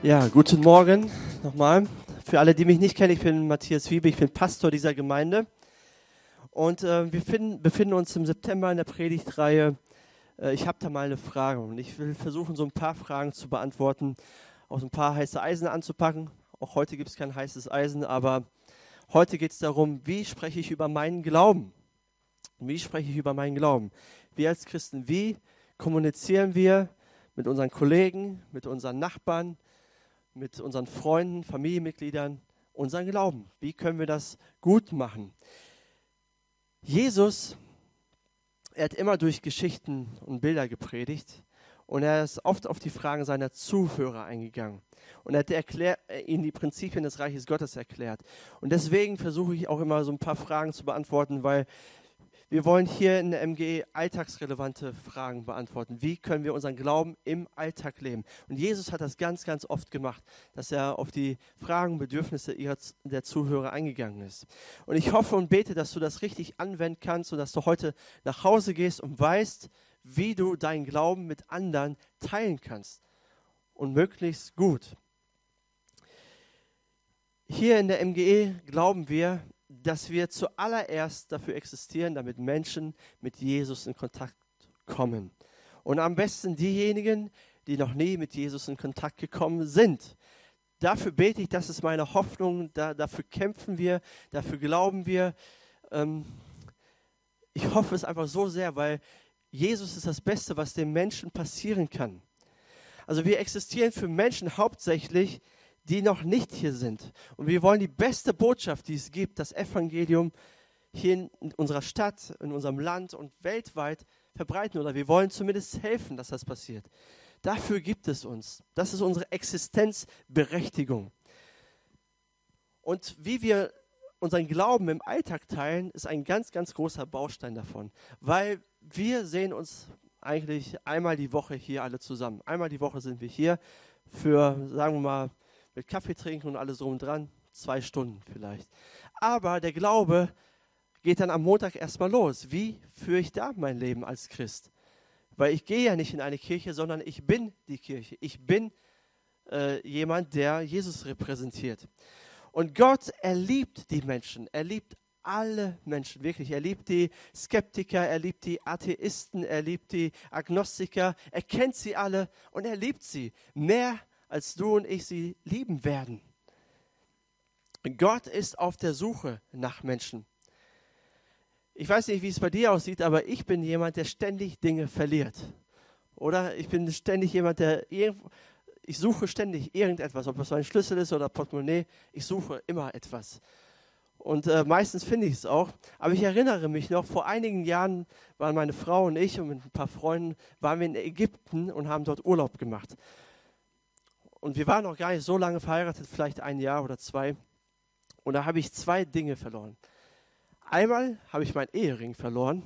Ja, guten Morgen nochmal. Für alle, die mich nicht kennen, ich bin Matthias Wiebe, ich bin Pastor dieser Gemeinde. Und äh, wir finden, befinden uns im September in der Predigtreihe. Äh, ich habe da mal eine Frage und ich will versuchen, so ein paar Fragen zu beantworten, auch ein paar heiße Eisen anzupacken. Auch heute gibt es kein heißes Eisen, aber heute geht es darum, wie spreche ich über meinen Glauben? Wie spreche ich über meinen Glauben? Wir als Christen, wie kommunizieren wir mit unseren Kollegen, mit unseren Nachbarn, mit unseren Freunden, Familienmitgliedern unseren Glauben? Wie können wir das gut machen? Jesus, er hat immer durch Geschichten und Bilder gepredigt und er ist oft auf die Fragen seiner Zuhörer eingegangen. Und er hat erklär, ihnen die Prinzipien des Reiches Gottes erklärt. Und deswegen versuche ich auch immer so ein paar Fragen zu beantworten, weil wir wollen hier in der MG alltagsrelevante Fragen beantworten. Wie können wir unseren Glauben im Alltag leben? Und Jesus hat das ganz, ganz oft gemacht, dass er auf die Fragen, und Bedürfnisse der Zuhörer eingegangen ist. Und ich hoffe und bete, dass du das richtig anwenden kannst und dass du heute nach Hause gehst und weißt, wie du deinen Glauben mit anderen teilen kannst. Und möglichst gut. Hier in der MGE glauben wir, dass wir zuallererst dafür existieren, damit Menschen mit Jesus in Kontakt kommen. Und am besten diejenigen, die noch nie mit Jesus in Kontakt gekommen sind. Dafür bete ich, das ist meine Hoffnung, da, dafür kämpfen wir, dafür glauben wir. Ähm, ich hoffe es einfach so sehr, weil Jesus ist das Beste, was dem Menschen passieren kann. Also wir existieren für Menschen hauptsächlich, die noch nicht hier sind. Und wir wollen die beste Botschaft, die es gibt, das Evangelium hier in unserer Stadt, in unserem Land und weltweit verbreiten. Oder wir wollen zumindest helfen, dass das passiert. Dafür gibt es uns. Das ist unsere Existenzberechtigung. Und wie wir unseren Glauben im Alltag teilen, ist ein ganz, ganz großer Baustein davon. Weil wir sehen uns eigentlich einmal die Woche hier alle zusammen. Einmal die Woche sind wir hier für, sagen wir mal, mit Kaffee trinken und alles drum und dran, zwei Stunden vielleicht. Aber der Glaube geht dann am Montag erstmal los. Wie führe ich da mein Leben als Christ? Weil ich gehe ja nicht in eine Kirche, sondern ich bin die Kirche. Ich bin äh, jemand, der Jesus repräsentiert. Und Gott, er liebt die Menschen. Er liebt alle Menschen, wirklich. Er liebt die Skeptiker, er liebt die Atheisten, er liebt die Agnostiker. Er kennt sie alle und er liebt sie mehr als du und ich sie lieben werden. Gott ist auf der Suche nach Menschen. Ich weiß nicht, wie es bei dir aussieht, aber ich bin jemand, der ständig Dinge verliert. Oder ich bin ständig jemand, der ich suche ständig irgendetwas, ob es ein Schlüssel ist oder Portemonnaie. Ich suche immer etwas. Und äh, meistens finde ich es auch. Aber ich erinnere mich noch, vor einigen Jahren waren meine Frau und ich und mit ein paar Freunden waren wir in Ägypten und haben dort Urlaub gemacht. Und wir waren noch gar nicht so lange verheiratet, vielleicht ein Jahr oder zwei. Und da habe ich zwei Dinge verloren. Einmal habe ich meinen Ehering verloren.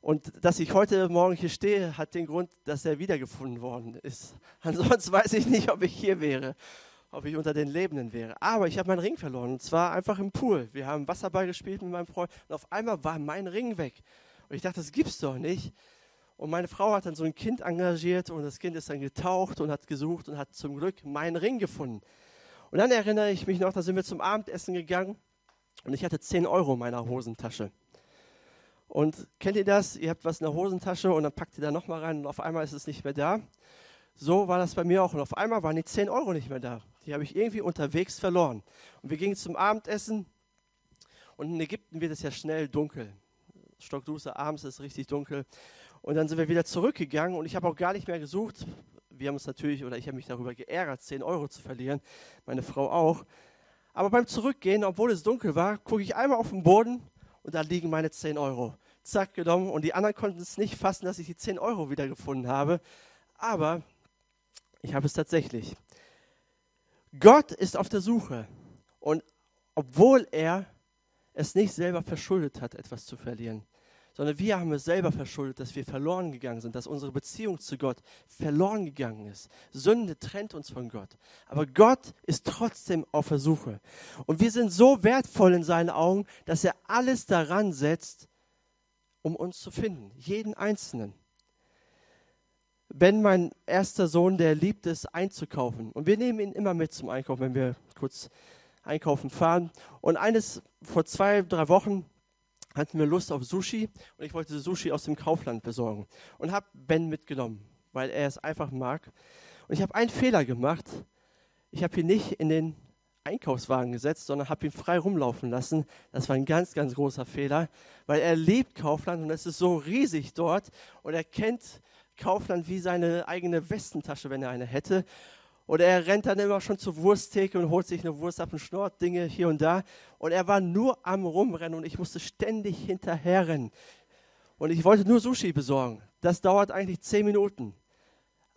Und dass ich heute Morgen hier stehe, hat den Grund, dass er wiedergefunden worden ist. Ansonsten weiß ich nicht, ob ich hier wäre, ob ich unter den Lebenden wäre. Aber ich habe meinen Ring verloren und zwar einfach im Pool. Wir haben Wasserball gespielt mit meinem Freund und auf einmal war mein Ring weg. Und ich dachte, das gibt's doch nicht. Und meine Frau hat dann so ein Kind engagiert und das Kind ist dann getaucht und hat gesucht und hat zum Glück meinen Ring gefunden. Und dann erinnere ich mich noch, da sind wir zum Abendessen gegangen und ich hatte 10 Euro in meiner Hosentasche. Und kennt ihr das? Ihr habt was in der Hosentasche und dann packt ihr da nochmal rein und auf einmal ist es nicht mehr da. So war das bei mir auch. Und auf einmal waren die 10 Euro nicht mehr da. Die habe ich irgendwie unterwegs verloren. Und wir gingen zum Abendessen und in Ägypten wird es ja schnell dunkel. Stockduse, abends ist es richtig dunkel. Und dann sind wir wieder zurückgegangen und ich habe auch gar nicht mehr gesucht. Wir haben uns natürlich, oder ich habe mich darüber geärgert, 10 Euro zu verlieren, meine Frau auch. Aber beim Zurückgehen, obwohl es dunkel war, gucke ich einmal auf den Boden und da liegen meine 10 Euro. Zack, genommen. Und die anderen konnten es nicht fassen, dass ich die 10 Euro wiedergefunden habe. Aber ich habe es tatsächlich. Gott ist auf der Suche. Und obwohl er es nicht selber verschuldet hat, etwas zu verlieren, sondern wir haben es selber verschuldet, dass wir verloren gegangen sind, dass unsere Beziehung zu Gott verloren gegangen ist. Sünde trennt uns von Gott. Aber Gott ist trotzdem auf der Suche. Und wir sind so wertvoll in seinen Augen, dass er alles daran setzt, um uns zu finden. Jeden Einzelnen. Ben, mein erster Sohn, der liebt es einzukaufen. Und wir nehmen ihn immer mit zum Einkaufen, wenn wir kurz einkaufen fahren. Und eines vor zwei, drei Wochen hatten wir Lust auf Sushi und ich wollte Sushi aus dem Kaufland besorgen und habe Ben mitgenommen, weil er es einfach mag. Und ich habe einen Fehler gemacht. Ich habe ihn nicht in den Einkaufswagen gesetzt, sondern habe ihn frei rumlaufen lassen. Das war ein ganz, ganz großer Fehler, weil er liebt Kaufland und es ist so riesig dort und er kennt Kaufland wie seine eigene Westentasche, wenn er eine hätte. Oder er rennt dann immer schon zur Wursttheke und holt sich eine Wurst ab und schnort Dinge hier und da. Und er war nur am Rumrennen und ich musste ständig hinterherrennen. Und ich wollte nur Sushi besorgen. Das dauert eigentlich zehn Minuten.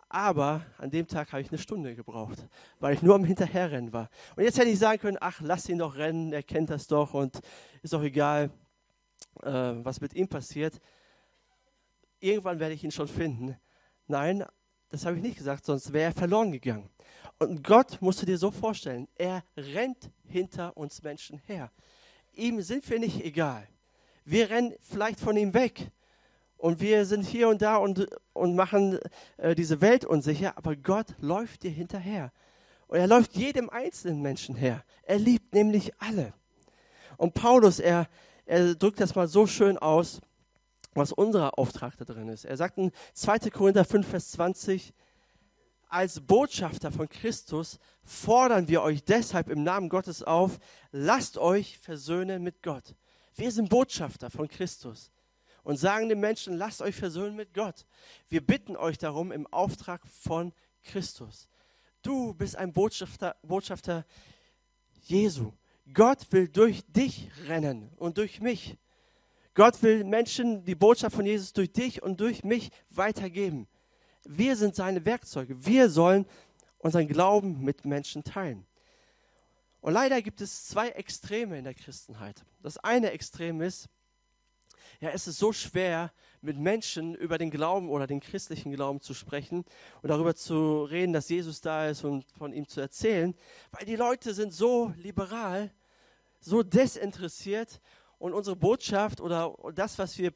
Aber an dem Tag habe ich eine Stunde gebraucht, weil ich nur am Hinterherrennen war. Und jetzt hätte ich sagen können, ach, lass ihn doch rennen, er kennt das doch und ist doch egal, äh, was mit ihm passiert. Irgendwann werde ich ihn schon finden. Nein, das habe ich nicht gesagt, sonst wäre er verloren gegangen. Und Gott musst du dir so vorstellen, er rennt hinter uns Menschen her. Ihm sind wir nicht egal. Wir rennen vielleicht von ihm weg. Und wir sind hier und da und, und machen äh, diese Welt unsicher, aber Gott läuft dir hinterher. Und er läuft jedem einzelnen Menschen her. Er liebt nämlich alle. Und Paulus, er, er drückt das mal so schön aus, was unser Auftrag da drin ist. Er sagt in 2. Korinther 5, Vers 20, als Botschafter von Christus fordern wir euch deshalb im Namen Gottes auf, lasst euch versöhnen mit Gott. Wir sind Botschafter von Christus und sagen den Menschen, lasst euch versöhnen mit Gott. Wir bitten euch darum im Auftrag von Christus. Du bist ein Botschafter, Botschafter Jesu. Gott will durch dich rennen und durch mich. Gott will Menschen die Botschaft von Jesus durch dich und durch mich weitergeben. Wir sind seine Werkzeuge. Wir sollen unseren Glauben mit Menschen teilen. Und leider gibt es zwei Extreme in der Christenheit. Das eine Extrem ist, ja, es ist so schwer, mit Menschen über den Glauben oder den christlichen Glauben zu sprechen und darüber zu reden, dass Jesus da ist und von ihm zu erzählen, weil die Leute sind so liberal, so desinteressiert und unsere Botschaft oder das, was wir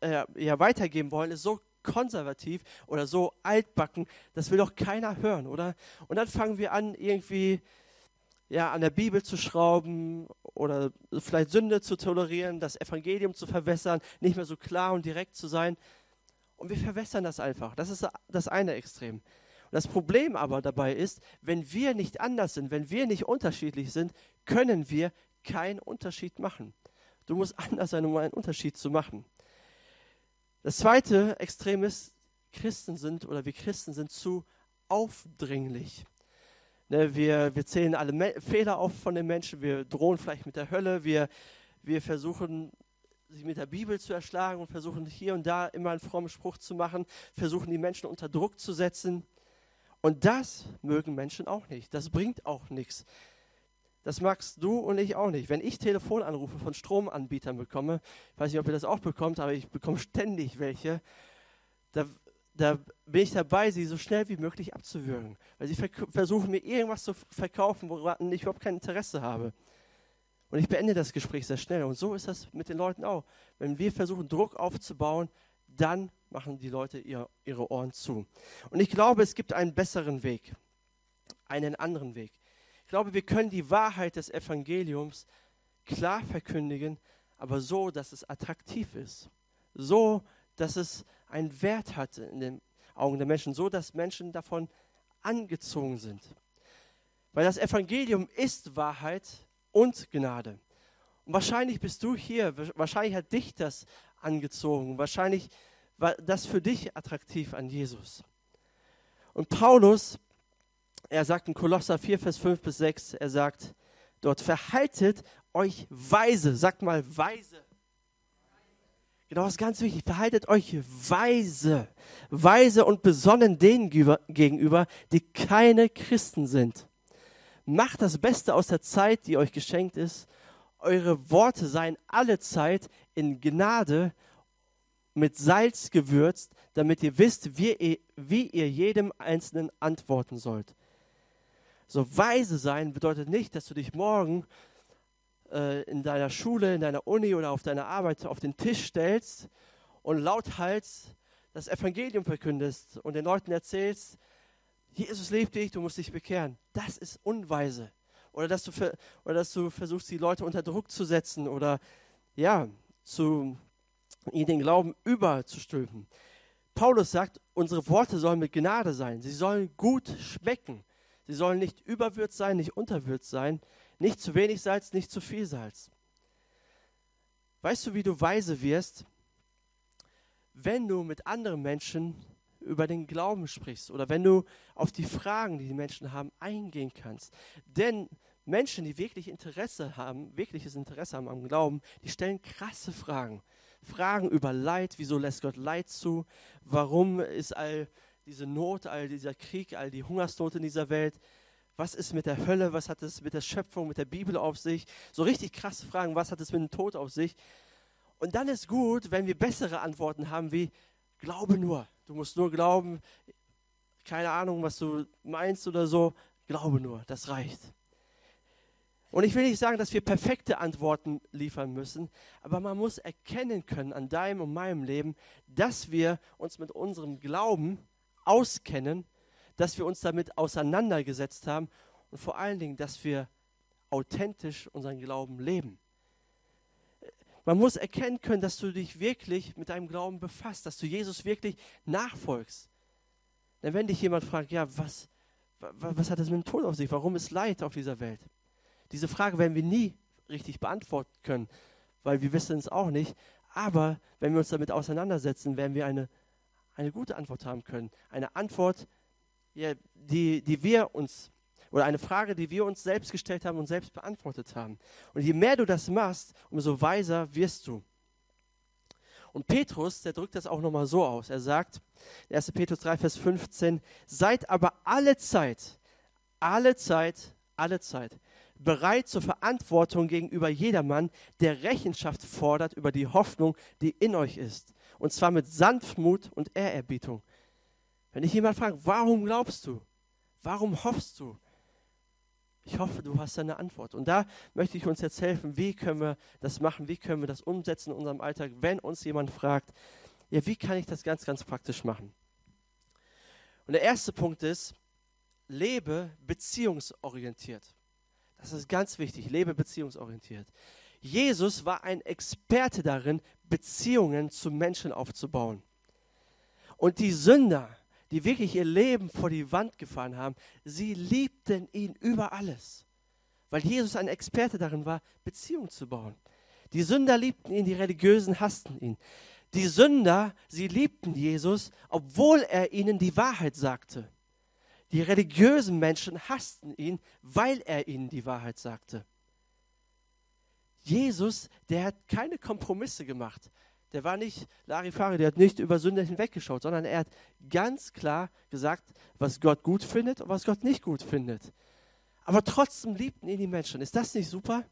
äh, ja weitergeben wollen, ist so konservativ oder so altbacken, das will doch keiner hören, oder? Und dann fangen wir an, irgendwie ja, an der Bibel zu schrauben oder vielleicht Sünde zu tolerieren, das Evangelium zu verwässern, nicht mehr so klar und direkt zu sein. Und wir verwässern das einfach. Das ist das eine Extrem. Und das Problem aber dabei ist, wenn wir nicht anders sind, wenn wir nicht unterschiedlich sind, können wir keinen Unterschied machen. Du musst anders sein, um einen Unterschied zu machen. Das zweite Extrem ist, Christen sind oder wir Christen sind zu aufdringlich. Ne, wir, wir zählen alle Me Fehler auf von den Menschen, wir drohen vielleicht mit der Hölle, wir, wir versuchen, sich mit der Bibel zu erschlagen und versuchen hier und da immer einen frommen Spruch zu machen, versuchen die Menschen unter Druck zu setzen. Und das mögen Menschen auch nicht. Das bringt auch nichts. Das magst du und ich auch nicht. Wenn ich Telefonanrufe von Stromanbietern bekomme, weiß nicht, ob ihr das auch bekommt, aber ich bekomme ständig welche, da, da bin ich dabei, sie so schnell wie möglich abzuwürgen. Weil sie versuchen mir irgendwas zu verkaufen, woran ich überhaupt kein Interesse habe. Und ich beende das Gespräch sehr schnell. Und so ist das mit den Leuten auch. Wenn wir versuchen, Druck aufzubauen, dann machen die Leute ihr, ihre Ohren zu. Und ich glaube, es gibt einen besseren Weg, einen anderen Weg glaube, wir können die Wahrheit des Evangeliums klar verkündigen, aber so, dass es attraktiv ist. So, dass es einen Wert hat in den Augen der Menschen. So, dass Menschen davon angezogen sind. Weil das Evangelium ist Wahrheit und Gnade. Und wahrscheinlich bist du hier, wahrscheinlich hat dich das angezogen, wahrscheinlich war das für dich attraktiv an Jesus. Und Paulus er sagt in Kolosser 4, Vers 5 bis 6, er sagt dort, verhaltet euch weise, sagt mal weise. Genau, das ist ganz wichtig. Verhaltet euch weise, weise und besonnen denen gegenüber, die keine Christen sind. Macht das Beste aus der Zeit, die euch geschenkt ist. Eure Worte seien alle Zeit in Gnade mit Salz gewürzt, damit ihr wisst, wie ihr, wie ihr jedem Einzelnen antworten sollt. So weise sein bedeutet nicht, dass du dich morgen äh, in deiner Schule, in deiner Uni oder auf deiner Arbeit auf den Tisch stellst und lauthals das Evangelium verkündest und den Leuten erzählst, Jesus lebt dich, du musst dich bekehren. Das ist unweise. Oder dass du, oder dass du versuchst, die Leute unter Druck zu setzen oder ja, zu ihnen den Glauben überzustülpen. Paulus sagt, unsere Worte sollen mit Gnade sein. Sie sollen gut schmecken. Sie sollen nicht überwürzt sein, nicht unterwürzt sein, nicht zu wenig Salz, nicht zu viel Salz. Weißt du, wie du weise wirst, wenn du mit anderen Menschen über den Glauben sprichst oder wenn du auf die Fragen, die die Menschen haben, eingehen kannst. Denn Menschen, die wirklich Interesse haben, wirkliches Interesse haben am Glauben, die stellen krasse Fragen. Fragen über Leid, wieso lässt Gott Leid zu? Warum ist all diese Not, all dieser Krieg, all die Hungersnot in dieser Welt? Was ist mit der Hölle? Was hat es mit der Schöpfung, mit der Bibel auf sich? So richtig krasse Fragen. Was hat es mit dem Tod auf sich? Und dann ist gut, wenn wir bessere Antworten haben, wie Glaube nur. Du musst nur glauben. Keine Ahnung, was du meinst oder so. Glaube nur. Das reicht. Und ich will nicht sagen, dass wir perfekte Antworten liefern müssen, aber man muss erkennen können an deinem und meinem Leben, dass wir uns mit unserem Glauben auskennen, dass wir uns damit auseinandergesetzt haben und vor allen Dingen, dass wir authentisch unseren Glauben leben. Man muss erkennen können, dass du dich wirklich mit deinem Glauben befasst, dass du Jesus wirklich nachfolgst. Denn wenn dich jemand fragt, ja, was, was hat es mit dem Tod auf sich? Warum ist Leid auf dieser Welt? Diese Frage werden wir nie richtig beantworten können, weil wir wissen es auch nicht. Aber wenn wir uns damit auseinandersetzen, werden wir eine, eine gute Antwort haben können. Eine Antwort, ja, die, die wir uns, oder eine Frage, die wir uns selbst gestellt haben und selbst beantwortet haben. Und je mehr du das machst, umso weiser wirst du. Und Petrus, der drückt das auch nochmal so aus. Er sagt, 1. Petrus 3, Vers 15, seid aber alle Zeit, alle Zeit, alle Zeit bereit zur Verantwortung gegenüber jedermann, der Rechenschaft fordert über die Hoffnung, die in euch ist. Und zwar mit Sanftmut und Ehrerbietung. Wenn ich jemand fragt, warum glaubst du? Warum hoffst du? Ich hoffe, du hast eine Antwort. Und da möchte ich uns jetzt helfen, wie können wir das machen, wie können wir das umsetzen in unserem Alltag, wenn uns jemand fragt, ja, wie kann ich das ganz, ganz praktisch machen? Und der erste Punkt ist, lebe beziehungsorientiert. Das ist ganz wichtig. Lebe beziehungsorientiert. Jesus war ein Experte darin, Beziehungen zu Menschen aufzubauen. Und die Sünder, die wirklich ihr Leben vor die Wand gefahren haben, sie liebten ihn über alles. Weil Jesus ein Experte darin war, Beziehungen zu bauen. Die Sünder liebten ihn, die Religiösen hassten ihn. Die Sünder, sie liebten Jesus, obwohl er ihnen die Wahrheit sagte. Die religiösen Menschen hassten ihn, weil er ihnen die Wahrheit sagte. Jesus, der hat keine Kompromisse gemacht. Der war nicht Larifari, der hat nicht über Sünde hinweggeschaut, sondern er hat ganz klar gesagt, was Gott gut findet und was Gott nicht gut findet. Aber trotzdem liebten ihn die Menschen. Ist das nicht super?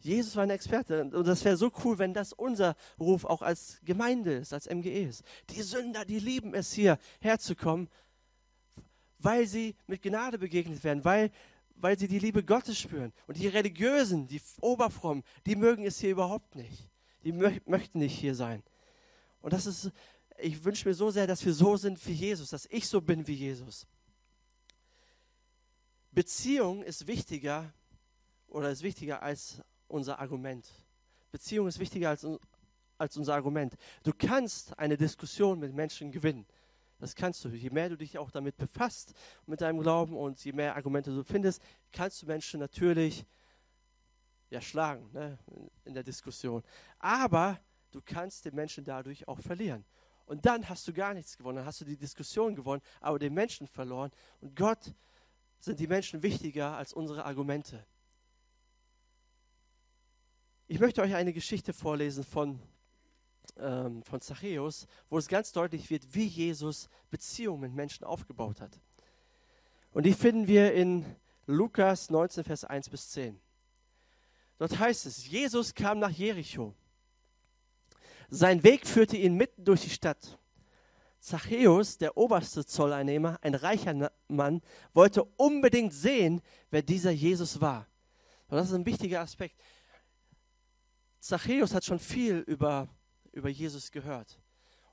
Jesus war ein Experte und das wäre so cool, wenn das unser Ruf auch als Gemeinde ist, als MGE ist. Die Sünder, die lieben es hier herzukommen weil sie mit Gnade begegnet werden, weil, weil sie die Liebe Gottes spüren. Und die Religiösen, die Oberfrommen, die mögen es hier überhaupt nicht. Die mö möchten nicht hier sein. Und das ist, ich wünsche mir so sehr, dass wir so sind wie Jesus, dass ich so bin wie Jesus. Beziehung ist wichtiger oder ist wichtiger als unser Argument. Beziehung ist wichtiger als, als unser Argument. Du kannst eine Diskussion mit Menschen gewinnen. Das kannst du. Je mehr du dich auch damit befasst, mit deinem Glauben und je mehr Argumente du findest, kannst du Menschen natürlich ja, schlagen ne, in der Diskussion. Aber du kannst den Menschen dadurch auch verlieren. Und dann hast du gar nichts gewonnen. Dann hast du die Diskussion gewonnen, aber den Menschen verloren. Und Gott sind die Menschen wichtiger als unsere Argumente. Ich möchte euch eine Geschichte vorlesen von ähm, von Zachäus, wo es ganz deutlich wird, wie Jesus Beziehungen mit Menschen aufgebaut hat. Und die finden wir in Lukas 19, Vers 1 bis 10. Dort heißt es, Jesus kam nach Jericho. Sein Weg führte ihn mitten durch die Stadt. Zachäus, der oberste Zolleinnehmer, ein reicher Mann, wollte unbedingt sehen, wer dieser Jesus war. Und das ist ein wichtiger Aspekt. Zachäus hat schon viel über über Jesus gehört.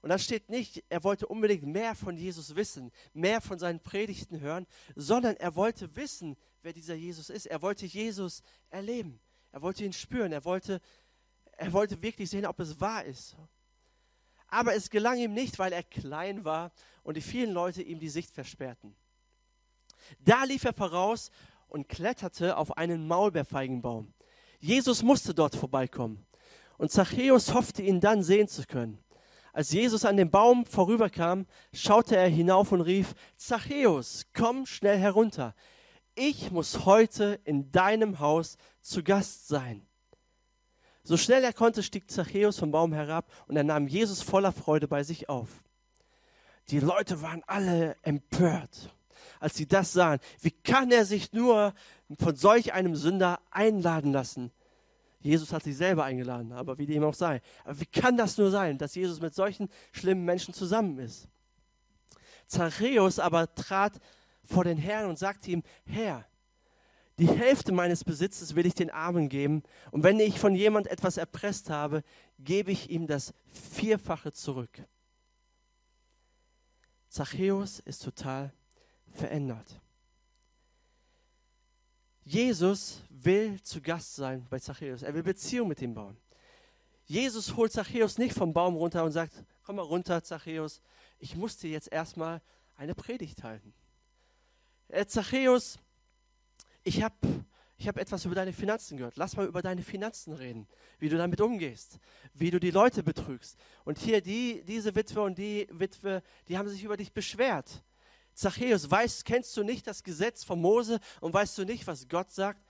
Und da steht nicht, er wollte unbedingt mehr von Jesus wissen, mehr von seinen Predigten hören, sondern er wollte wissen, wer dieser Jesus ist. Er wollte Jesus erleben. Er wollte ihn spüren. Er wollte, er wollte wirklich sehen, ob es wahr ist. Aber es gelang ihm nicht, weil er klein war und die vielen Leute ihm die Sicht versperrten. Da lief er voraus und kletterte auf einen Maulbeerfeigenbaum. Jesus musste dort vorbeikommen. Und Zachäus hoffte, ihn dann sehen zu können. Als Jesus an dem Baum vorüberkam, schaute er hinauf und rief, Zachäus, komm schnell herunter. Ich muss heute in deinem Haus zu Gast sein. So schnell er konnte, stieg Zachäus vom Baum herab und er nahm Jesus voller Freude bei sich auf. Die Leute waren alle empört, als sie das sahen. Wie kann er sich nur von solch einem Sünder einladen lassen? Jesus hat sich selber eingeladen, aber wie dem auch sei. Aber wie kann das nur sein, dass Jesus mit solchen schlimmen Menschen zusammen ist? Zachäus aber trat vor den Herrn und sagte ihm, Herr, die Hälfte meines Besitzes will ich den Armen geben und wenn ich von jemand etwas erpresst habe, gebe ich ihm das Vierfache zurück. Zachäus ist total verändert. Jesus will zu Gast sein bei Zachäus. Er will Beziehung mit ihm bauen. Jesus holt Zachäus nicht vom Baum runter und sagt, komm mal runter, Zachäus, ich muss dir jetzt erstmal eine Predigt halten. Äh, Zachäus, ich habe ich hab etwas über deine Finanzen gehört. Lass mal über deine Finanzen reden, wie du damit umgehst, wie du die Leute betrügst. Und hier die, diese Witwe und die Witwe, die haben sich über dich beschwert. Zachäus, weißt, kennst du nicht das Gesetz von Mose und weißt du nicht, was Gott sagt?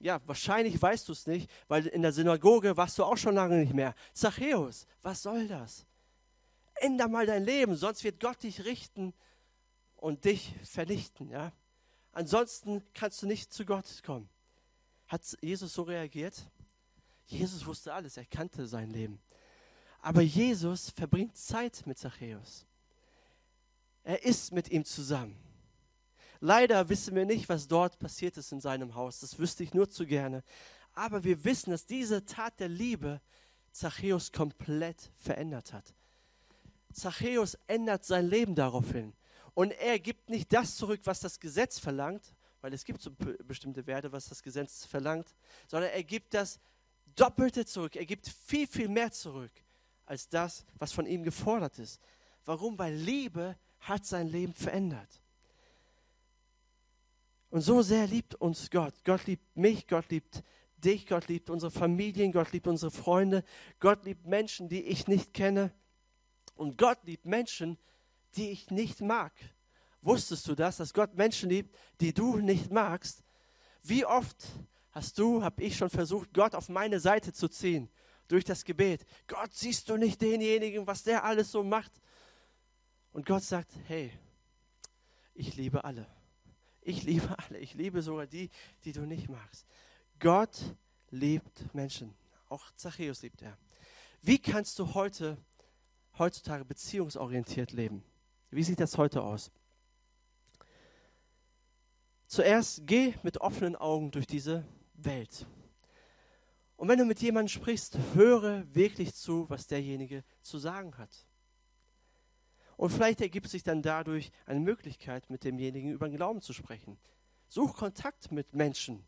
Ja, wahrscheinlich weißt du es nicht, weil in der Synagoge warst du auch schon lange nicht mehr. Zachäus, was soll das? Änder mal dein Leben, sonst wird Gott dich richten und dich vernichten. Ja? Ansonsten kannst du nicht zu Gott kommen. Hat Jesus so reagiert? Jesus wusste alles, er kannte sein Leben. Aber Jesus verbringt Zeit mit Zachäus. Er ist mit ihm zusammen. Leider wissen wir nicht, was dort passiert ist in seinem Haus. Das wüsste ich nur zu gerne. Aber wir wissen, dass diese Tat der Liebe Zachäus komplett verändert hat. Zachäus ändert sein Leben daraufhin. Und er gibt nicht das zurück, was das Gesetz verlangt, weil es gibt so bestimmte Werte, was das Gesetz verlangt, sondern er gibt das Doppelte zurück. Er gibt viel, viel mehr zurück als das, was von ihm gefordert ist. Warum? Weil Liebe hat sein Leben verändert. Und so sehr liebt uns Gott. Gott liebt mich, Gott liebt dich, Gott liebt unsere Familien, Gott liebt unsere Freunde, Gott liebt Menschen, die ich nicht kenne. Und Gott liebt Menschen, die ich nicht mag. Wusstest du das, dass Gott Menschen liebt, die du nicht magst? Wie oft hast du, habe ich schon versucht, Gott auf meine Seite zu ziehen durch das Gebet. Gott, siehst du nicht denjenigen, was der alles so macht? Und Gott sagt, hey, ich liebe alle. Ich liebe alle. Ich liebe sogar die, die du nicht magst. Gott liebt Menschen. Auch Zachäus liebt er. Wie kannst du heute, heutzutage beziehungsorientiert leben? Wie sieht das heute aus? Zuerst geh mit offenen Augen durch diese Welt. Und wenn du mit jemandem sprichst, höre wirklich zu, was derjenige zu sagen hat. Und vielleicht ergibt sich dann dadurch eine Möglichkeit, mit demjenigen über den Glauben zu sprechen. Such Kontakt mit Menschen.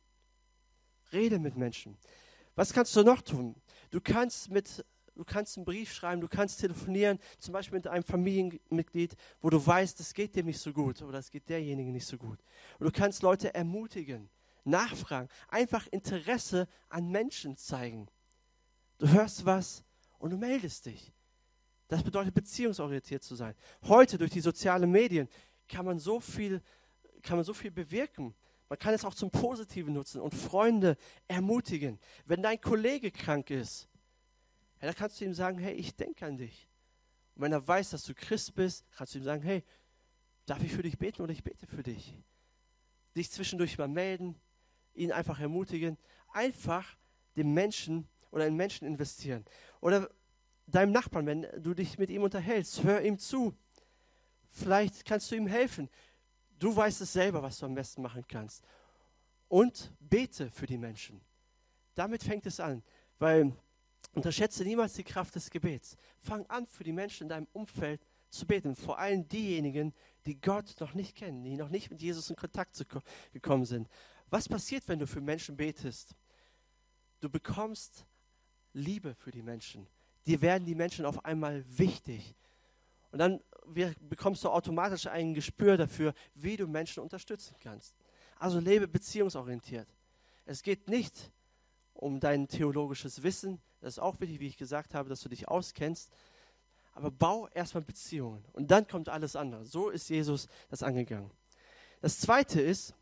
Rede mit Menschen. Was kannst du noch tun? Du kannst, mit, du kannst einen Brief schreiben, du kannst telefonieren, zum Beispiel mit einem Familienmitglied, wo du weißt, es geht dem nicht so gut oder es geht derjenige nicht so gut. Und du kannst Leute ermutigen, nachfragen, einfach Interesse an Menschen zeigen. Du hörst was und du meldest dich. Das bedeutet, beziehungsorientiert zu sein. Heute durch die sozialen Medien kann man so viel, kann man so viel bewirken. Man kann es auch zum Positiven nutzen und Freunde ermutigen. Wenn dein Kollege krank ist, ja, dann kannst du ihm sagen, hey, ich denke an dich. Und wenn er weiß, dass du Christ bist, kannst du ihm sagen, hey, darf ich für dich beten oder ich bete für dich. Dich zwischendurch mal melden, ihn einfach ermutigen, einfach dem Menschen oder in Menschen investieren. Oder deinem Nachbarn, wenn du dich mit ihm unterhältst, hör ihm zu. Vielleicht kannst du ihm helfen. Du weißt es selber, was du am besten machen kannst. Und bete für die Menschen. Damit fängt es an, weil Unterschätze niemals die Kraft des Gebets. Fang an, für die Menschen in deinem Umfeld zu beten. Vor allem diejenigen, die Gott noch nicht kennen, die noch nicht mit Jesus in Kontakt gekommen sind. Was passiert, wenn du für Menschen betest? Du bekommst Liebe für die Menschen. Dir werden die Menschen auf einmal wichtig. Und dann bekommst du automatisch ein Gespür dafür, wie du Menschen unterstützen kannst. Also lebe beziehungsorientiert. Es geht nicht um dein theologisches Wissen. Das ist auch wichtig, wie ich gesagt habe, dass du dich auskennst. Aber bau erstmal Beziehungen und dann kommt alles andere. So ist Jesus das angegangen. Das zweite ist,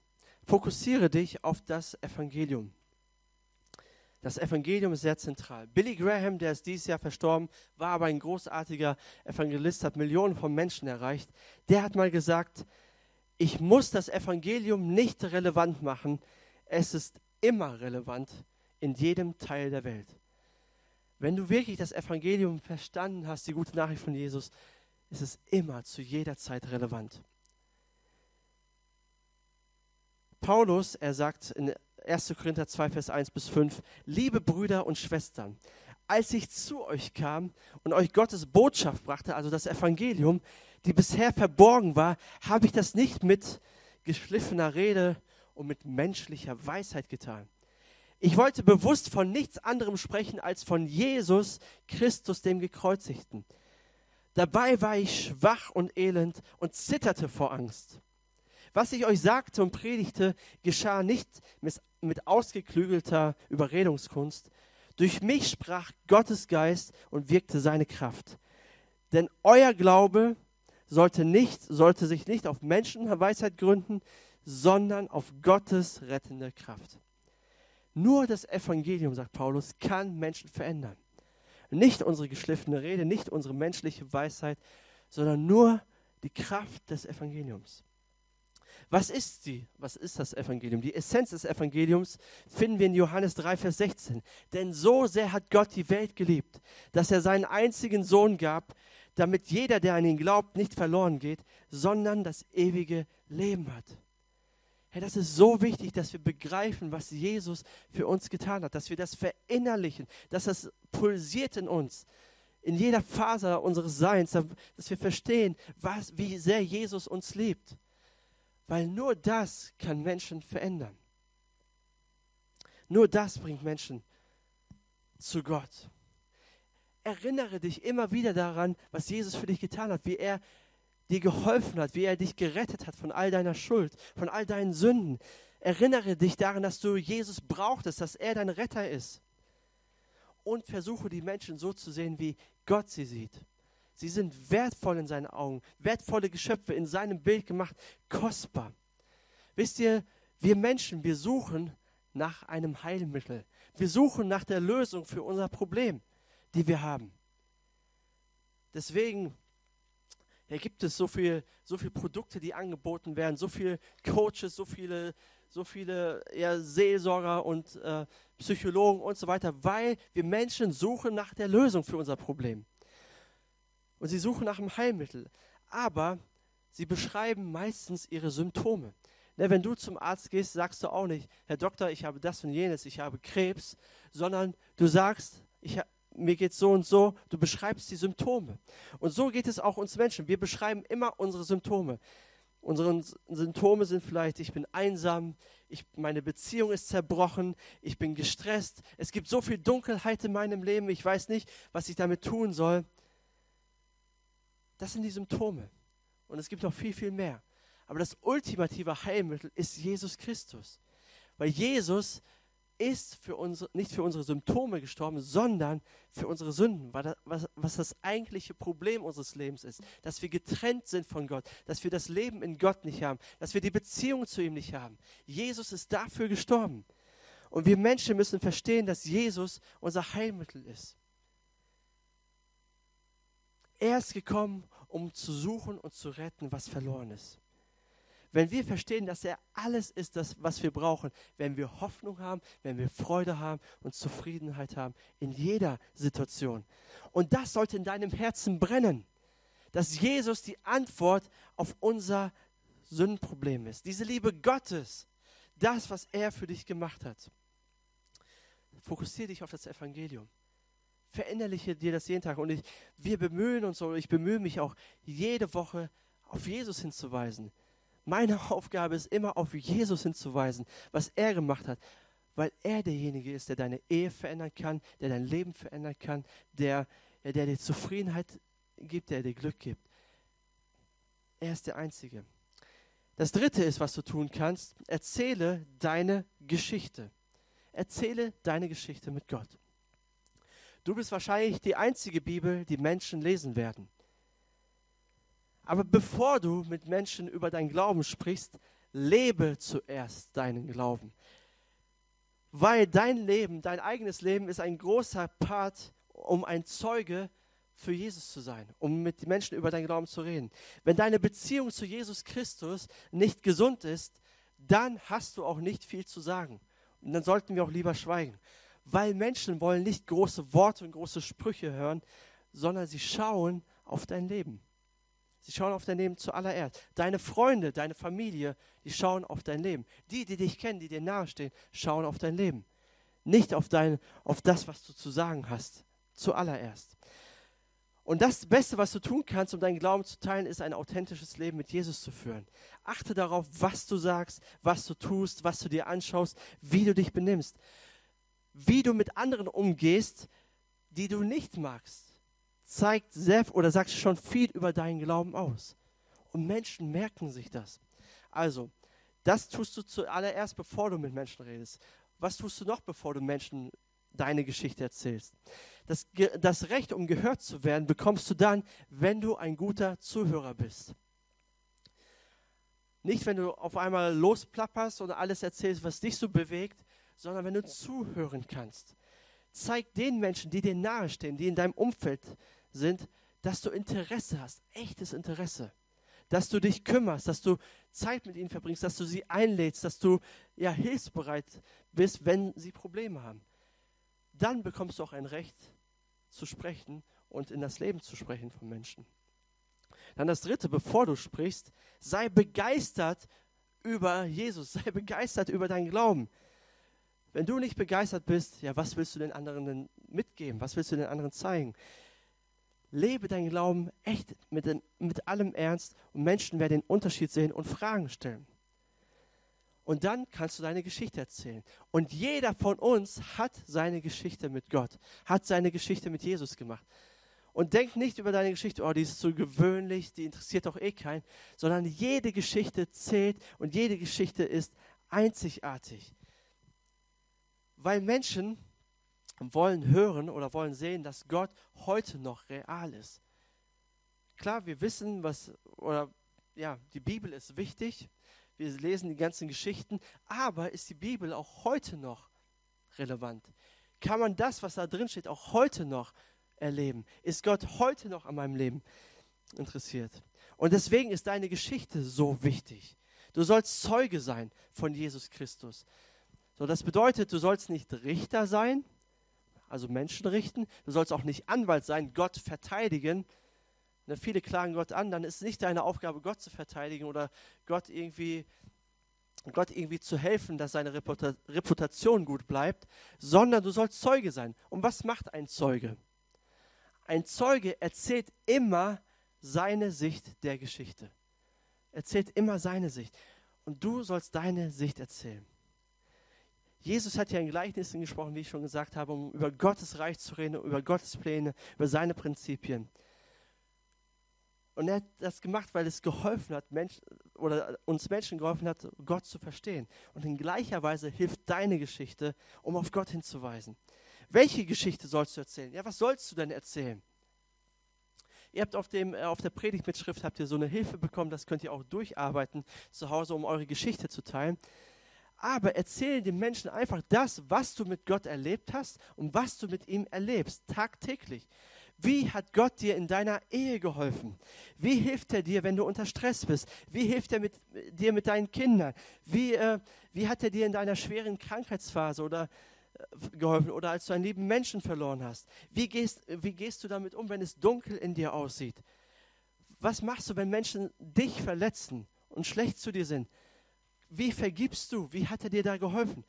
fokussiere dich auf das Evangelium. Das Evangelium ist sehr zentral. Billy Graham, der ist dieses Jahr verstorben, war aber ein großartiger Evangelist, hat Millionen von Menschen erreicht. Der hat mal gesagt, ich muss das Evangelium nicht relevant machen. Es ist immer relevant in jedem Teil der Welt. Wenn du wirklich das Evangelium verstanden hast, die gute Nachricht von Jesus, ist es immer zu jeder Zeit relevant. Paulus, er sagt in 1. Korinther 2, Vers 1 bis 5, liebe Brüder und Schwestern, als ich zu euch kam und euch Gottes Botschaft brachte, also das Evangelium, die bisher verborgen war, habe ich das nicht mit geschliffener Rede und mit menschlicher Weisheit getan. Ich wollte bewusst von nichts anderem sprechen als von Jesus Christus, dem Gekreuzigten. Dabei war ich schwach und elend und zitterte vor Angst. Was ich euch sagte und predigte, geschah nicht mit ausgeklügelter Überredungskunst. Durch mich sprach Gottes Geist und wirkte seine Kraft. Denn euer Glaube sollte, nicht, sollte sich nicht auf Menschenweisheit gründen, sondern auf Gottes rettende Kraft. Nur das Evangelium, sagt Paulus, kann Menschen verändern. Nicht unsere geschliffene Rede, nicht unsere menschliche Weisheit, sondern nur die Kraft des Evangeliums. Was ist sie? Was ist das Evangelium? Die Essenz des Evangeliums finden wir in Johannes 3, Vers 16. Denn so sehr hat Gott die Welt geliebt, dass er seinen einzigen Sohn gab, damit jeder, der an ihn glaubt, nicht verloren geht, sondern das ewige Leben hat. Herr, das ist so wichtig, dass wir begreifen, was Jesus für uns getan hat, dass wir das verinnerlichen, dass das pulsiert in uns, in jeder Faser unseres Seins, dass wir verstehen, was, wie sehr Jesus uns liebt. Weil nur das kann Menschen verändern. Nur das bringt Menschen zu Gott. Erinnere dich immer wieder daran, was Jesus für dich getan hat, wie er dir geholfen hat, wie er dich gerettet hat von all deiner Schuld, von all deinen Sünden. Erinnere dich daran, dass du Jesus brauchtest, dass er dein Retter ist. Und versuche die Menschen so zu sehen, wie Gott sie sieht. Sie sind wertvoll in seinen Augen, wertvolle Geschöpfe in seinem Bild gemacht, kostbar. Wisst ihr, wir Menschen, wir suchen nach einem Heilmittel. Wir suchen nach der Lösung für unser Problem, die wir haben. Deswegen ja, gibt es so viele so viel Produkte, die angeboten werden, so viele Coaches, so viele, so viele ja, Seelsorger und äh, Psychologen und so weiter, weil wir Menschen suchen nach der Lösung für unser Problem. Und sie suchen nach einem Heilmittel. Aber sie beschreiben meistens ihre Symptome. Ne, wenn du zum Arzt gehst, sagst du auch nicht, Herr Doktor, ich habe das und jenes, ich habe Krebs, sondern du sagst, ich, mir geht so und so, du beschreibst die Symptome. Und so geht es auch uns Menschen. Wir beschreiben immer unsere Symptome. Unsere Symptome sind vielleicht, ich bin einsam, ich, meine Beziehung ist zerbrochen, ich bin gestresst, es gibt so viel Dunkelheit in meinem Leben, ich weiß nicht, was ich damit tun soll. Das sind die Symptome. Und es gibt noch viel, viel mehr. Aber das ultimative Heilmittel ist Jesus Christus. Weil Jesus ist für unsere, nicht für unsere Symptome gestorben, sondern für unsere Sünden, was, was das eigentliche Problem unseres Lebens ist. Dass wir getrennt sind von Gott, dass wir das Leben in Gott nicht haben, dass wir die Beziehung zu ihm nicht haben. Jesus ist dafür gestorben. Und wir Menschen müssen verstehen, dass Jesus unser Heilmittel ist. Er ist gekommen, um zu suchen und zu retten, was verloren ist. Wenn wir verstehen, dass er alles ist, das, was wir brauchen, wenn wir Hoffnung haben, wenn wir Freude haben und Zufriedenheit haben in jeder Situation. Und das sollte in deinem Herzen brennen, dass Jesus die Antwort auf unser Sündenproblem ist. Diese Liebe Gottes, das, was er für dich gemacht hat. Fokussiere dich auf das Evangelium. Verinnerliche dir das jeden Tag. Und ich, wir bemühen uns, oder ich bemühe mich auch jede Woche auf Jesus hinzuweisen. Meine Aufgabe ist immer auf Jesus hinzuweisen, was er gemacht hat, weil er derjenige ist, der deine Ehe verändern kann, der dein Leben verändern kann, der, der dir Zufriedenheit gibt, der dir Glück gibt. Er ist der Einzige. Das Dritte ist, was du tun kannst, erzähle deine Geschichte. Erzähle deine Geschichte mit Gott. Du bist wahrscheinlich die einzige Bibel, die Menschen lesen werden. Aber bevor du mit Menschen über deinen Glauben sprichst, lebe zuerst deinen Glauben. Weil dein Leben, dein eigenes Leben ist ein großer Part, um ein Zeuge für Jesus zu sein, um mit Menschen über deinen Glauben zu reden. Wenn deine Beziehung zu Jesus Christus nicht gesund ist, dann hast du auch nicht viel zu sagen. Und dann sollten wir auch lieber schweigen. Weil Menschen wollen nicht große Worte und große Sprüche hören, sondern sie schauen auf dein Leben. Sie schauen auf dein Leben zuallererst. Deine Freunde, deine Familie, die schauen auf dein Leben. Die, die dich kennen, die dir nahestehen, schauen auf dein Leben. Nicht auf, dein, auf das, was du zu sagen hast. Zuallererst. Und das Beste, was du tun kannst, um deinen Glauben zu teilen, ist ein authentisches Leben mit Jesus zu führen. Achte darauf, was du sagst, was du tust, was du dir anschaust, wie du dich benimmst. Wie du mit anderen umgehst, die du nicht magst zeigt sehr oder sagt schon viel über deinen Glauben aus. Und Menschen merken sich das. Also, das tust du zuallererst, bevor du mit Menschen redest. Was tust du noch, bevor du Menschen deine Geschichte erzählst? Das, das Recht, um gehört zu werden, bekommst du dann, wenn du ein guter Zuhörer bist. Nicht, wenn du auf einmal losplapperst und alles erzählst, was dich so bewegt, sondern wenn du zuhören kannst. Zeig den Menschen, die dir nahestehen, die in deinem Umfeld sind, dass du Interesse hast, echtes Interesse. Dass du dich kümmerst, dass du Zeit mit ihnen verbringst, dass du sie einlädst, dass du ja hilfsbereit bist, wenn sie Probleme haben. Dann bekommst du auch ein Recht zu sprechen und in das Leben zu sprechen von Menschen. Dann das dritte, bevor du sprichst, sei begeistert über Jesus, sei begeistert über deinen Glauben. Wenn du nicht begeistert bist, ja, was willst du den anderen denn mitgeben? Was willst du den anderen zeigen? Lebe deinen Glauben echt mit, den, mit allem Ernst und Menschen werden den Unterschied sehen und Fragen stellen. Und dann kannst du deine Geschichte erzählen. Und jeder von uns hat seine Geschichte mit Gott, hat seine Geschichte mit Jesus gemacht. Und denk nicht über deine Geschichte, oh, die ist zu gewöhnlich, die interessiert doch eh keinen, sondern jede Geschichte zählt und jede Geschichte ist einzigartig. Weil Menschen wollen hören oder wollen sehen, dass Gott heute noch real ist. Klar, wir wissen, was, oder ja, die Bibel ist wichtig, wir lesen die ganzen Geschichten, aber ist die Bibel auch heute noch relevant? Kann man das, was da drin steht, auch heute noch erleben? Ist Gott heute noch an meinem Leben interessiert? Und deswegen ist deine Geschichte so wichtig. Du sollst Zeuge sein von Jesus Christus. So, das bedeutet, du sollst nicht Richter sein, also Menschen richten. Du sollst auch nicht Anwalt sein, Gott verteidigen. Wenn viele klagen Gott an, dann ist es nicht deine Aufgabe, Gott zu verteidigen oder Gott irgendwie, Gott irgendwie zu helfen, dass seine Reputation gut bleibt, sondern du sollst Zeuge sein. Und was macht ein Zeuge? Ein Zeuge erzählt immer seine Sicht der Geschichte. Erzählt immer seine Sicht. Und du sollst deine Sicht erzählen. Jesus hat ja in Gleichnissen gesprochen, wie ich schon gesagt habe, um über Gottes Reich zu reden, über Gottes Pläne, über seine Prinzipien. Und er hat das gemacht, weil es geholfen hat, Mensch, oder uns Menschen geholfen hat, Gott zu verstehen. Und in gleicher Weise hilft deine Geschichte, um auf Gott hinzuweisen. Welche Geschichte sollst du erzählen? Ja, was sollst du denn erzählen? Ihr habt auf, dem, äh, auf der Predigtmitschrift habt ihr so eine Hilfe bekommen, das könnt ihr auch durcharbeiten zu Hause, um eure Geschichte zu teilen aber erzähle den Menschen einfach das, was du mit Gott erlebt hast und was du mit ihm erlebst, tagtäglich. Wie hat Gott dir in deiner Ehe geholfen? Wie hilft er dir, wenn du unter Stress bist? Wie hilft er mit, dir mit deinen Kindern? Wie, äh, wie hat er dir in deiner schweren Krankheitsphase oder, äh, geholfen oder als du einen lieben Menschen verloren hast? Wie gehst, wie gehst du damit um, wenn es dunkel in dir aussieht? Was machst du, wenn Menschen dich verletzen und schlecht zu dir sind? Wie vergibst du? Wie hat er dir da geholfen?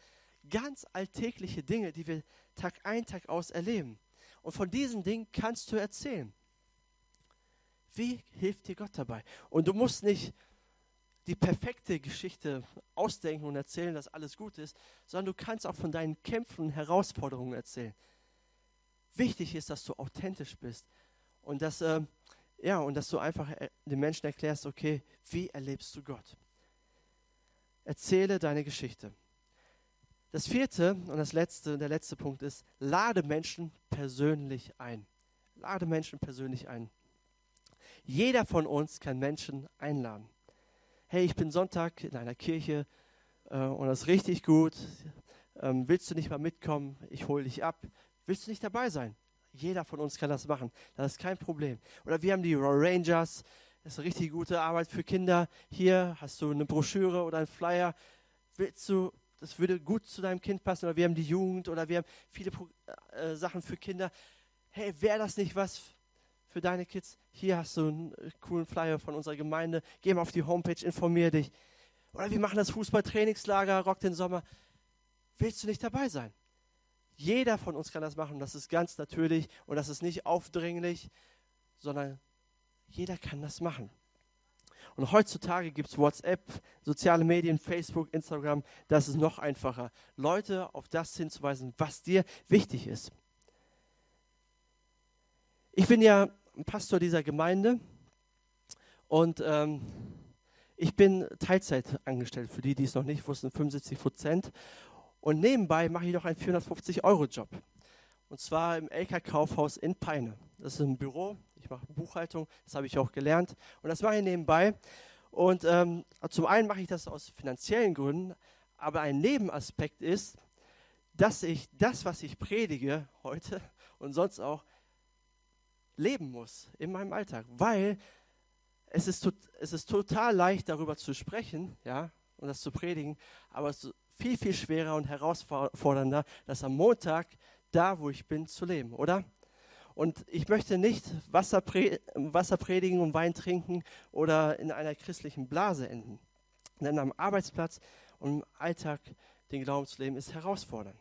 Ganz alltägliche Dinge, die wir Tag ein, Tag aus erleben. Und von diesen Dingen kannst du erzählen. Wie hilft dir Gott dabei? Und du musst nicht die perfekte Geschichte ausdenken und erzählen, dass alles gut ist, sondern du kannst auch von deinen Kämpfen und Herausforderungen erzählen. Wichtig ist, dass du authentisch bist und dass, äh, ja, und dass du einfach äh, den Menschen erklärst, okay, wie erlebst du Gott? Erzähle deine Geschichte. Das vierte und das letzte, der letzte Punkt ist, lade Menschen persönlich ein. Lade Menschen persönlich ein. Jeder von uns kann Menschen einladen. Hey, ich bin Sonntag in einer Kirche äh, und das ist richtig gut. Ähm, willst du nicht mal mitkommen? Ich hole dich ab. Willst du nicht dabei sein? Jeder von uns kann das machen. Das ist kein Problem. Oder wir haben die Rangers. Das ist eine richtig gute Arbeit für Kinder. Hier hast du eine Broschüre oder einen Flyer. Willst du, das würde gut zu deinem Kind passen. Oder wir haben die Jugend oder wir haben viele äh, Sachen für Kinder. Hey, wäre das nicht was für deine Kids? Hier hast du einen äh, coolen Flyer von unserer Gemeinde. Geh mal auf die Homepage, informier dich. Oder wir machen das Fußballtrainingslager, Rock den Sommer. Willst du nicht dabei sein? Jeder von uns kann das machen. Das ist ganz natürlich und das ist nicht aufdringlich, sondern jeder kann das machen. Und heutzutage gibt es WhatsApp, soziale Medien, Facebook, Instagram. Das ist noch einfacher, Leute auf das hinzuweisen, was dir wichtig ist. Ich bin ja Pastor dieser Gemeinde und ähm, ich bin Teilzeit angestellt, für die, die es noch nicht wussten, 75 Prozent. Und nebenbei mache ich noch einen 450-Euro-Job. Und zwar im LK-Kaufhaus in Peine. Das ist ein Büro, ich mache Buchhaltung, das habe ich auch gelernt. Und das mache ich nebenbei. Und ähm, zum einen mache ich das aus finanziellen Gründen, aber ein Nebenaspekt ist, dass ich das, was ich predige heute und sonst auch, leben muss in meinem Alltag. Weil es ist, es ist total leicht, darüber zu sprechen ja, und das zu predigen, aber es ist viel, viel schwerer und herausfordernder, das am Montag, da wo ich bin, zu leben, oder? Und ich möchte nicht Wasser, Wasser predigen und Wein trinken oder in einer christlichen Blase enden. Denn am Arbeitsplatz und im Alltag den Glauben zu leben, ist herausfordernd.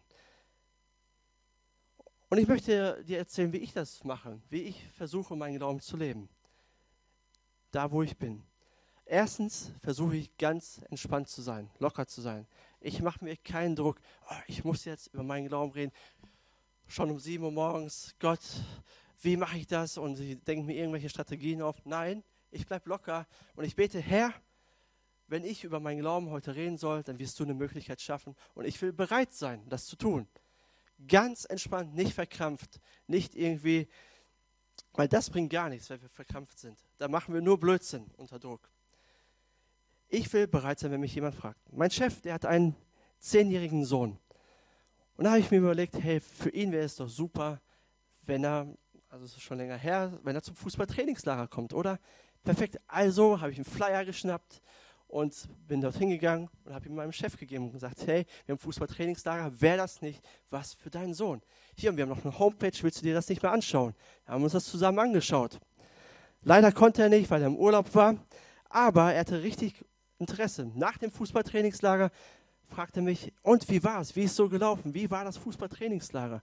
Und ich möchte dir erzählen, wie ich das mache, wie ich versuche, meinen Glauben zu leben. Da, wo ich bin. Erstens versuche ich ganz entspannt zu sein, locker zu sein. Ich mache mir keinen Druck. Oh, ich muss jetzt über meinen Glauben reden. Schon um 7 Uhr morgens. Gott, wie mache ich das? Und sie denken mir irgendwelche Strategien auf. Nein, ich bleibe locker und ich bete, Herr, wenn ich über meinen Glauben heute reden soll, dann wirst du eine Möglichkeit schaffen. Und ich will bereit sein, das zu tun. Ganz entspannt, nicht verkrampft, nicht irgendwie, weil das bringt gar nichts, wenn wir verkrampft sind. Da machen wir nur Blödsinn unter Druck. Ich will bereit sein, wenn mich jemand fragt. Mein Chef, der hat einen zehnjährigen Sohn. Und da habe ich mir überlegt, hey, für ihn wäre es doch super, wenn er, also es ist schon länger her, wenn er zum Fußballtrainingslager kommt, oder? Perfekt. Also habe ich einen Flyer geschnappt und bin dort hingegangen und habe ihm meinem Chef gegeben und gesagt, hey, wir haben Fußballtrainingslager, wäre das nicht was für deinen Sohn? Hier, wir haben noch eine Homepage, willst du dir das nicht mehr anschauen? Wir haben uns das zusammen angeschaut. Leider konnte er nicht, weil er im Urlaub war, aber er hatte richtig Interesse. Nach dem Fußballtrainingslager fragte mich, und wie war es? Wie ist es so gelaufen? Wie war das Fußballtrainingslager?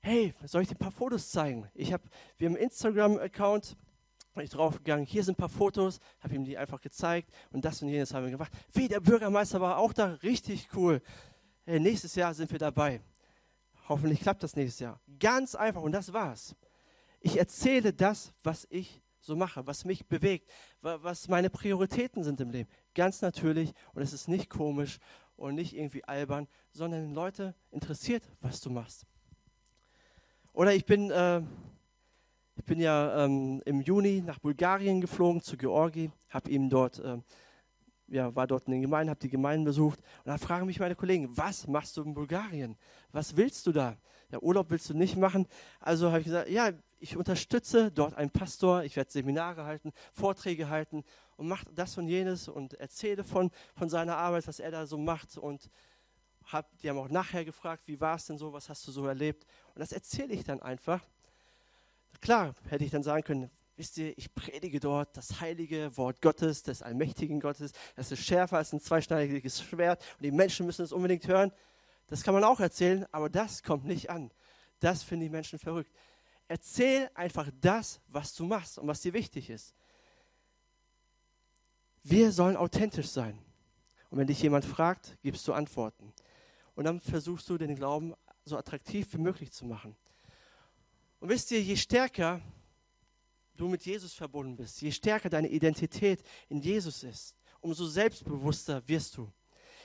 Hey, soll ich dir ein paar Fotos zeigen? Ich hab, wir haben einen Instagram-Account, ich draufgegangen, hier sind ein paar Fotos, habe ihm die einfach gezeigt und das und jenes haben wir gemacht. Wie, der Bürgermeister war auch da, richtig cool. Hey, nächstes Jahr sind wir dabei. Hoffentlich klappt das nächstes Jahr. Ganz einfach und das war's. Ich erzähle das, was ich so mache, was mich bewegt, was meine Prioritäten sind im Leben. Ganz natürlich und es ist nicht komisch und nicht irgendwie albern, sondern Leute interessiert, was du machst. Oder ich bin, äh, ich bin ja ähm, im Juni nach Bulgarien geflogen, zu Georgi, habe ihm dort, äh, ja, war dort in den Gemeinden, habe die Gemeinden besucht und da fragen mich meine Kollegen, was machst du in Bulgarien? Was willst du da? Ja, Urlaub willst du nicht machen. Also habe ich gesagt, ja, ich unterstütze dort einen Pastor, ich werde Seminare halten, Vorträge halten und mache das und jenes und erzähle von, von seiner Arbeit, was er da so macht. Und hab, die haben auch nachher gefragt, wie war es denn so, was hast du so erlebt? Und das erzähle ich dann einfach. Klar, hätte ich dann sagen können, wisst ihr, ich predige dort das heilige Wort Gottes, des allmächtigen Gottes. Das ist schärfer als ein zweischneidiges Schwert und die Menschen müssen es unbedingt hören. Das kann man auch erzählen, aber das kommt nicht an. Das finden die Menschen verrückt Erzähl einfach das, was du machst und was dir wichtig ist. Wir sollen authentisch sein. Und wenn dich jemand fragt, gibst du Antworten. Und dann versuchst du den Glauben so attraktiv wie möglich zu machen. Und wisst ihr, je stärker du mit Jesus verbunden bist, je stärker deine Identität in Jesus ist, umso selbstbewusster wirst du.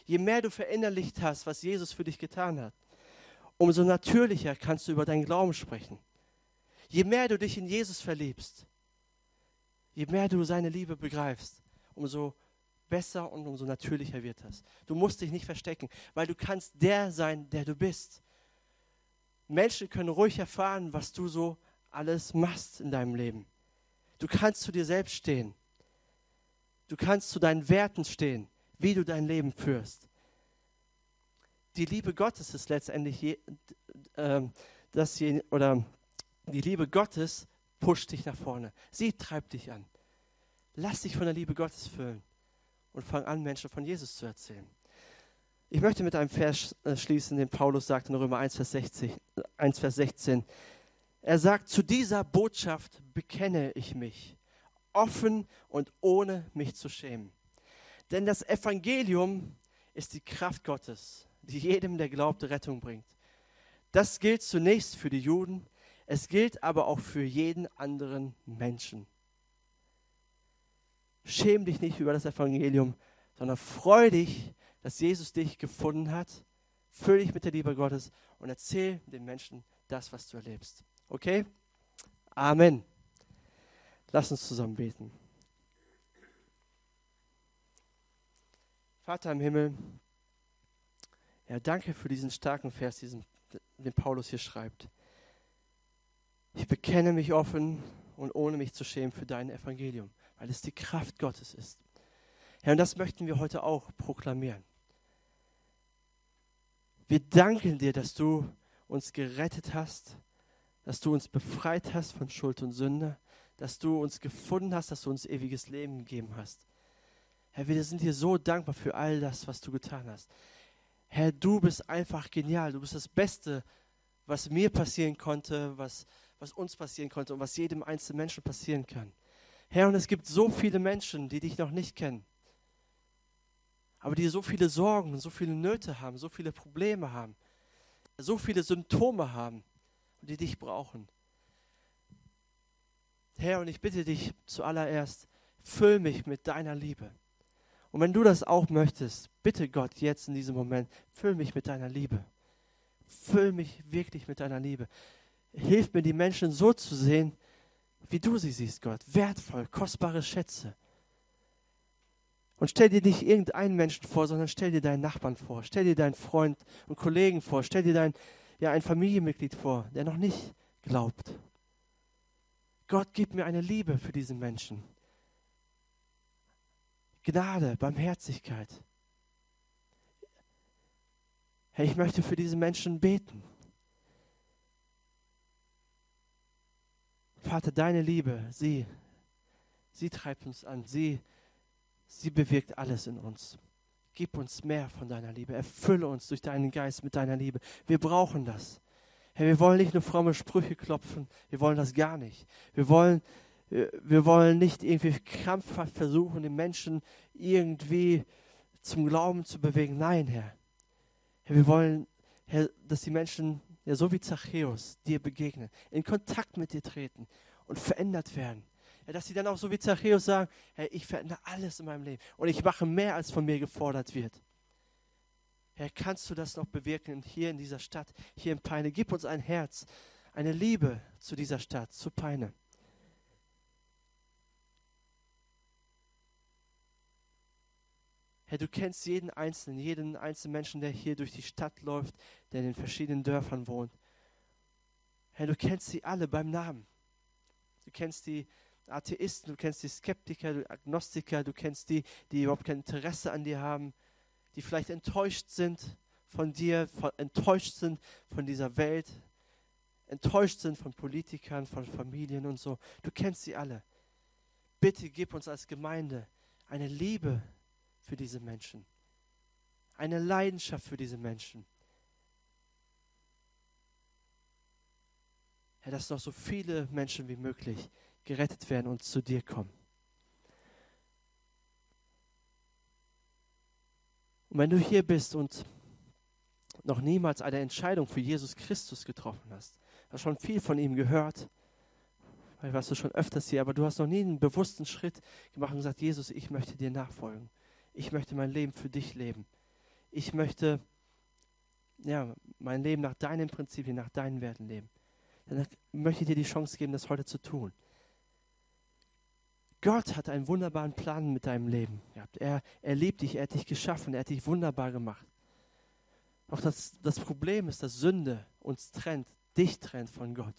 Je mehr du verinnerlicht hast, was Jesus für dich getan hat, umso natürlicher kannst du über deinen Glauben sprechen. Je mehr du dich in Jesus verliebst, je mehr du seine Liebe begreifst, umso besser und umso natürlicher wird das. Du musst dich nicht verstecken, weil du kannst der sein, der du bist. Menschen können ruhig erfahren, was du so alles machst in deinem Leben. Du kannst zu dir selbst stehen. Du kannst zu deinen Werten stehen, wie du dein Leben führst. Die Liebe Gottes ist letztendlich je, äh, das je, oder die Liebe Gottes pusht dich nach vorne. Sie treibt dich an. Lass dich von der Liebe Gottes füllen und fang an, Menschen von Jesus zu erzählen. Ich möchte mit einem Vers äh, schließen, den Paulus sagt in Römer 1, Vers 60, 1, Vers 16. Er sagt, zu dieser Botschaft bekenne ich mich, offen und ohne mich zu schämen. Denn das Evangelium ist die Kraft Gottes, die jedem, der glaubt, Rettung bringt. Das gilt zunächst für die Juden, es gilt aber auch für jeden anderen Menschen. Schäm dich nicht über das Evangelium, sondern freu dich, dass Jesus dich gefunden hat. Füll dich mit der Liebe Gottes und erzähl den Menschen das, was du erlebst. Okay? Amen. Lass uns zusammen beten. Vater im Himmel, ja, danke für diesen starken Vers, diesen, den Paulus hier schreibt. Ich bekenne mich offen und ohne mich zu schämen für dein Evangelium, weil es die Kraft Gottes ist. Herr, und das möchten wir heute auch proklamieren. Wir danken dir, dass du uns gerettet hast, dass du uns befreit hast von Schuld und Sünde, dass du uns gefunden hast, dass du uns ewiges Leben gegeben hast. Herr, wir sind dir so dankbar für all das, was du getan hast. Herr, du bist einfach genial. Du bist das Beste, was mir passieren konnte, was, was uns passieren konnte und was jedem einzelnen Menschen passieren kann. Herr, und es gibt so viele Menschen, die dich noch nicht kennen aber die so viele Sorgen, so viele Nöte haben, so viele Probleme haben, so viele Symptome haben und die dich brauchen. Herr, und ich bitte dich zuallererst, füll mich mit deiner Liebe. Und wenn du das auch möchtest, bitte Gott jetzt in diesem Moment, füll mich mit deiner Liebe. Füll mich wirklich mit deiner Liebe. Hilf mir, die Menschen so zu sehen, wie du sie siehst, Gott. Wertvoll, kostbare Schätze. Und stell dir nicht irgendeinen Menschen vor, sondern stell dir deinen Nachbarn vor, stell dir deinen Freund und Kollegen vor, stell dir dein, ja, ein Familienmitglied vor, der noch nicht glaubt. Gott gib mir eine Liebe für diesen Menschen. Gnade, Barmherzigkeit. Herr, ich möchte für diese Menschen beten. Vater, deine Liebe, sie, sie treibt uns an, sie Sie bewirkt alles in uns. Gib uns mehr von deiner Liebe. Erfülle uns durch deinen Geist mit deiner Liebe. Wir brauchen das. Herr, wir wollen nicht nur fromme Sprüche klopfen. Wir wollen das gar nicht. Wir wollen, wir wollen nicht irgendwie krampfhaft versuchen, den Menschen irgendwie zum Glauben zu bewegen. Nein, Herr. Herr wir wollen, Herr, dass die Menschen, ja, so wie Zachäus, dir begegnen, in Kontakt mit dir treten und verändert werden dass sie dann auch so wie Zachäus sagen, hey, ich verändere alles in meinem Leben und ich mache mehr, als von mir gefordert wird. Herr, kannst du das noch bewirken hier in dieser Stadt, hier in Peine? Gib uns ein Herz, eine Liebe zu dieser Stadt, zu Peine. Herr, du kennst jeden Einzelnen, jeden einzelnen Menschen, der hier durch die Stadt läuft, der in den verschiedenen Dörfern wohnt. Herr, du kennst sie alle beim Namen. Du kennst die Atheisten, du kennst die Skeptiker, die Agnostiker, du kennst die, die überhaupt kein Interesse an dir haben, die vielleicht enttäuscht sind von dir, von, enttäuscht sind von dieser Welt, enttäuscht sind von Politikern, von Familien und so. Du kennst sie alle. Bitte gib uns als Gemeinde eine Liebe für diese Menschen, eine Leidenschaft für diese Menschen. Herr, dass noch so viele Menschen wie möglich gerettet werden und zu dir kommen. Und wenn du hier bist und noch niemals eine Entscheidung für Jesus Christus getroffen hast, hast schon viel von ihm gehört, weil warst du schon öfters hier, aber du hast noch nie einen bewussten Schritt gemacht und gesagt, Jesus, ich möchte dir nachfolgen. Ich möchte mein Leben für dich leben. Ich möchte ja, mein Leben nach deinen Prinzipien, nach deinen Werten leben. Dann möchte ich dir die Chance geben, das heute zu tun. Gott hat einen wunderbaren Plan mit deinem Leben gehabt. Er, er liebt dich, er hat dich geschaffen, er hat dich wunderbar gemacht. Doch das, das Problem ist, dass Sünde uns trennt, dich trennt von Gott.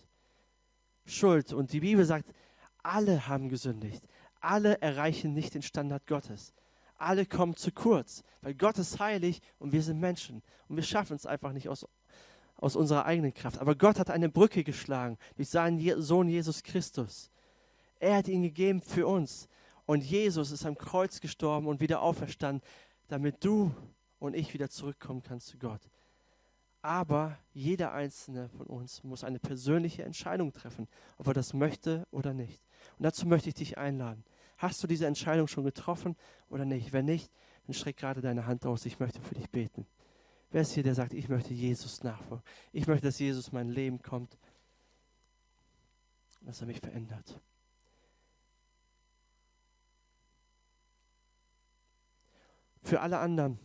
Schuld. Und die Bibel sagt, alle haben gesündigt. Alle erreichen nicht den Standard Gottes. Alle kommen zu kurz, weil Gott ist heilig und wir sind Menschen. Und wir schaffen es einfach nicht aus, aus unserer eigenen Kraft. Aber Gott hat eine Brücke geschlagen durch seinen Sohn Jesus Christus. Er hat ihn gegeben für uns. Und Jesus ist am Kreuz gestorben und wieder auferstanden, damit du und ich wieder zurückkommen kann zu Gott. Aber jeder einzelne von uns muss eine persönliche Entscheidung treffen, ob er das möchte oder nicht. Und dazu möchte ich dich einladen. Hast du diese Entscheidung schon getroffen oder nicht? Wenn nicht, dann streck gerade deine Hand aus. Ich möchte für dich beten. Wer ist hier, der sagt, ich möchte Jesus nachfolgen? Ich möchte, dass Jesus in mein Leben kommt, dass er mich verändert. Für alle anderen,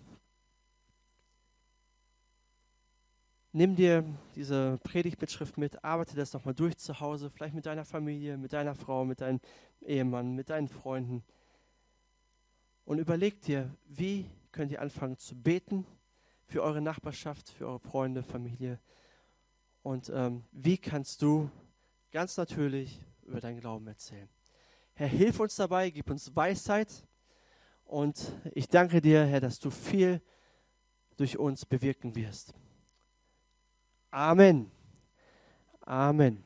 nimm dir diese Predigtmitschrift mit, arbeite das nochmal durch zu Hause, vielleicht mit deiner Familie, mit deiner Frau, mit deinem Ehemann, mit deinen Freunden. Und überleg dir, wie könnt ihr anfangen zu beten für eure Nachbarschaft, für eure Freunde, Familie. Und ähm, wie kannst du ganz natürlich über deinen Glauben erzählen. Herr, hilf uns dabei, gib uns Weisheit. Und ich danke dir, Herr, dass du viel durch uns bewirken wirst. Amen. Amen.